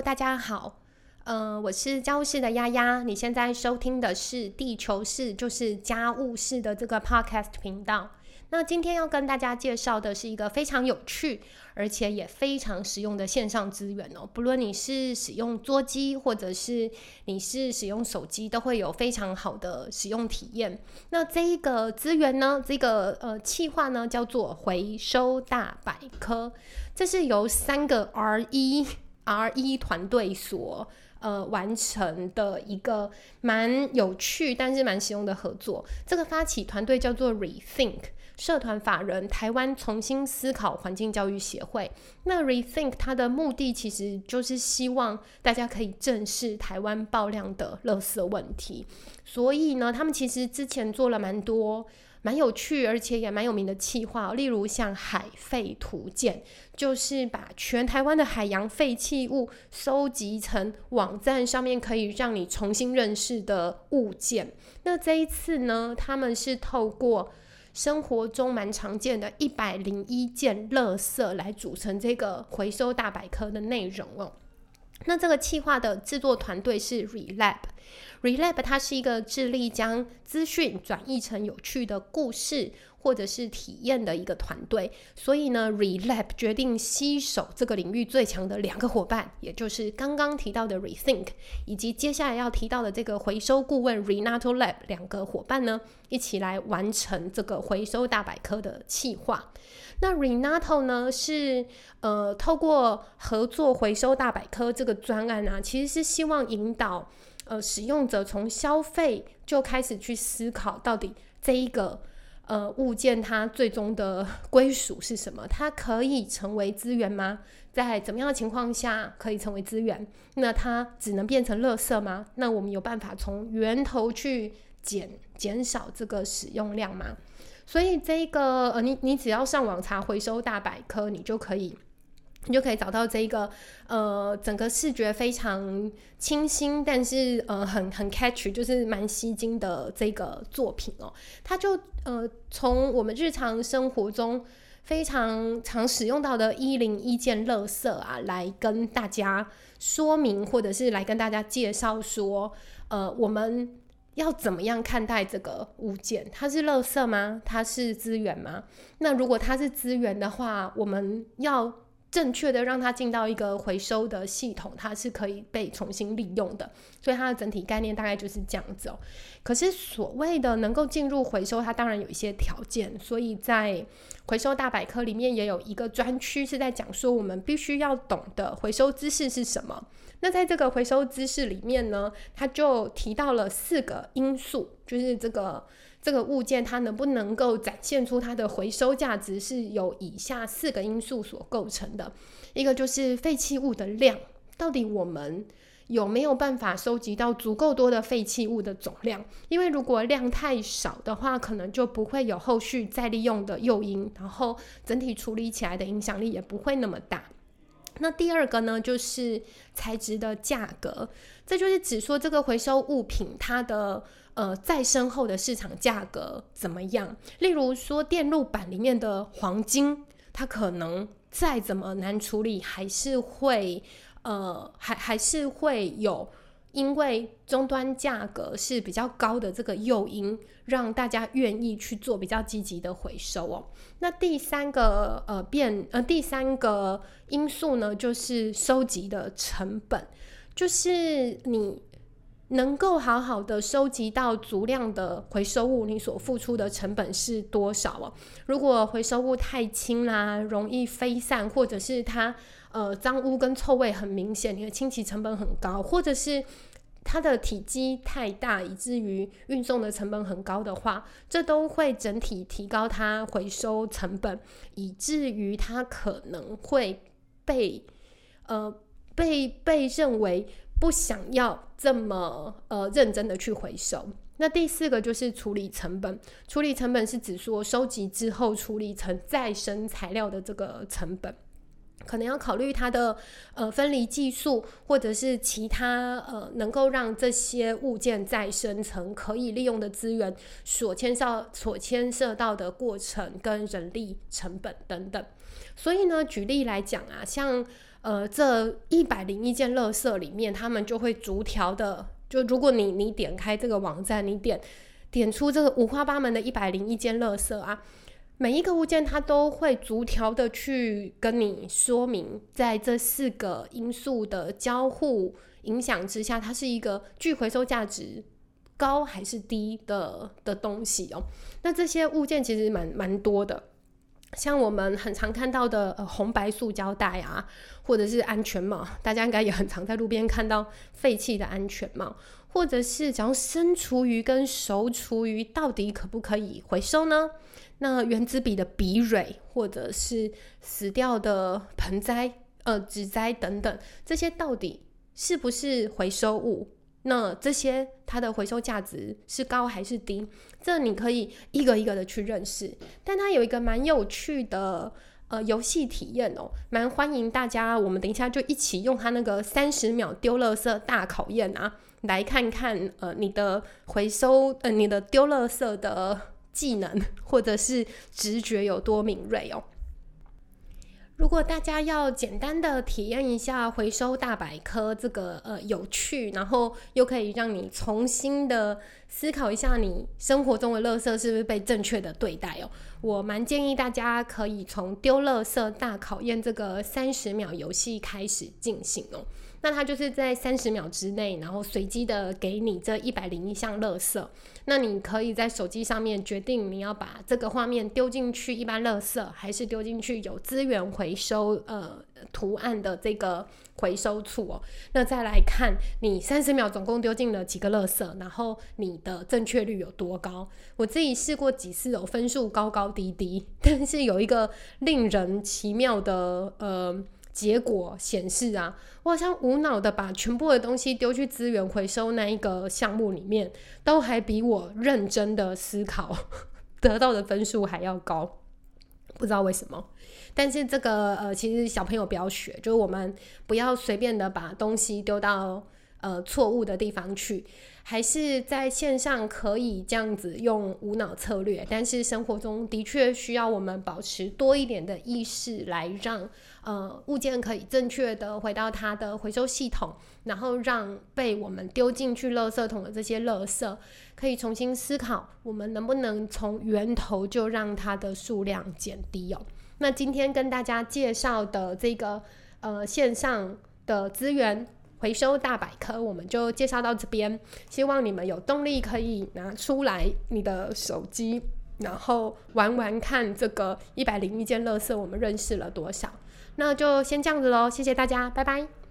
大家好，呃，我是家务室的丫丫。你现在收听的是地球室，就是家务事的这个 Podcast 频道。那今天要跟大家介绍的是一个非常有趣，而且也非常实用的线上资源哦。不论你是使用桌机，或者是你是使用手机，都会有非常好的使用体验。那这一个资源呢，这个呃企划呢，叫做回收大百科。这是由三个 R 一 R 一团队所呃完成的一个蛮有趣，但是蛮实用的合作。这个发起团队叫做 Rethink。社团法人台湾重新思考环境教育协会，那 Rethink 它的目的其实就是希望大家可以正视台湾爆量的垃圾问题，所以呢，他们其实之前做了蛮多蛮有趣而且也蛮有名的企划，例如像海废图鉴，就是把全台湾的海洋废弃物收集成网站上面可以让你重新认识的物件。那这一次呢，他们是透过生活中蛮常见的一百零一件垃圾来组成这个回收大百科的内容哦。那这个企划的制作团队是 Relab，Relab 它是一个致力将资讯转译成有趣的故事。或者是体验的一个团队，所以呢，Relab 决定携手这个领域最强的两个伙伴，也就是刚刚提到的 Rethink，以及接下来要提到的这个回收顾问 Renato Lab 两个伙伴呢，一起来完成这个回收大百科的企划。那 Renato 呢，是呃透过合作回收大百科这个专案啊，其实是希望引导呃使用者从消费就开始去思考，到底这一个。呃，物件它最终的 归属是什么？它可以成为资源吗？在怎么样的情况下可以成为资源？那它只能变成垃圾吗？那我们有办法从源头去减减少这个使用量吗？所以这个呃，你你只要上网查回收大百科，你就可以。你就可以找到这一个呃，整个视觉非常清新，但是呃很很 catch，就是蛮吸睛的这个作品哦。它就呃从我们日常生活中非常常使用到的一零一件垃圾啊，来跟大家说明，或者是来跟大家介绍说，呃，我们要怎么样看待这个物件？它是垃圾吗？它是资源吗？那如果它是资源的话，我们要。正确的让它进到一个回收的系统，它是可以被重新利用的。所以它的整体概念大概就是这样子哦。可是所谓的能够进入回收，它当然有一些条件。所以在回收大百科里面也有一个专区是在讲说，我们必须要懂的回收知识是什么。那在这个回收知识里面呢，它就提到了四个因素，就是这个。这个物件它能不能够展现出它的回收价值，是由以下四个因素所构成的。一个就是废弃物的量，到底我们有没有办法收集到足够多的废弃物的总量？因为如果量太少的话，可能就不会有后续再利用的诱因，然后整体处理起来的影响力也不会那么大。那第二个呢，就是材质的价格，这就是指说这个回收物品它的。呃，再生后的市场价格怎么样？例如说，电路板里面的黄金，它可能再怎么难处理，还是会呃，还还是会有，因为终端价格是比较高的这个诱因，让大家愿意去做比较积极的回收哦。那第三个呃变呃第三个因素呢，就是收集的成本，就是你。能够好好的收集到足量的回收物，你所付出的成本是多少哦？如果回收物太轻啦，容易飞散，或者是它呃脏污跟臭味很明显，你的清洗成本很高，或者是它的体积太大，以至于运送的成本很高的话，这都会整体提高它回收成本，以至于它可能会被呃被被认为。不想要这么呃认真的去回收。那第四个就是处理成本，处理成本是指说收集之后处理成再生材料的这个成本，可能要考虑它的呃分离技术，或者是其他呃能够让这些物件再生成可以利用的资源所牵涉所牵涉到的过程跟人力成本等等。所以呢，举例来讲啊，像。呃，这一百零一件垃圾里面，他们就会逐条的，就如果你你点开这个网站，你点点出这个五花八门的一百零一件垃圾啊，每一个物件它都会逐条的去跟你说明，在这四个因素的交互影响之下，它是一个具回收价值高还是低的的东西哦。那这些物件其实蛮蛮多的。像我们很常看到的呃红白塑胶袋啊，或者是安全帽，大家应该也很常在路边看到废弃的安全帽，或者是讲生厨余跟熟厨余到底可不可以回收呢？那原子笔的笔蕊，或者是死掉的盆栽、呃植栽等等，这些到底是不是回收物？那这些它的回收价值是高还是低？这你可以一个一个的去认识。但它有一个蛮有趣的呃游戏体验哦，蛮欢迎大家。我们等一下就一起用它那个三十秒丢垃圾大考验啊，来看看呃你的回收呃你的丢垃圾的技能或者是直觉有多敏锐哦。如果大家要简单的体验一下回收大百科这个呃有趣，然后又可以让你重新的思考一下你生活中的垃圾是不是被正确的对待哦，我蛮建议大家可以从丢垃圾大考验这个三十秒游戏开始进行哦。那它就是在三十秒之内，然后随机的给你这一百零一项垃圾。那你可以在手机上面决定你要把这个画面丢进去一般垃圾，还是丢进去有资源回收呃图案的这个回收处哦。那再来看你三十秒总共丢进了几个垃圾，然后你的正确率有多高？我自己试过几次，有分数高高低低，但是有一个令人奇妙的呃。结果显示啊，我好像无脑的把全部的东西丢去资源回收那一个项目里面，都还比我认真的思考 得到的分数还要高，不知道为什么。但是这个呃，其实小朋友不要学，就是我们不要随便的把东西丢到呃错误的地方去。还是在线上可以这样子用无脑策略，但是生活中的确需要我们保持多一点的意识，来让呃物件可以正确的回到它的回收系统，然后让被我们丢进去垃圾桶的这些垃圾可以重新思考，我们能不能从源头就让它的数量减低哦。那今天跟大家介绍的这个呃线上的资源。回收大百科，我们就介绍到这边。希望你们有动力可以拿出来你的手机，然后玩玩看这个一百零一件乐色，我们认识了多少？那就先这样子喽，谢谢大家，拜拜。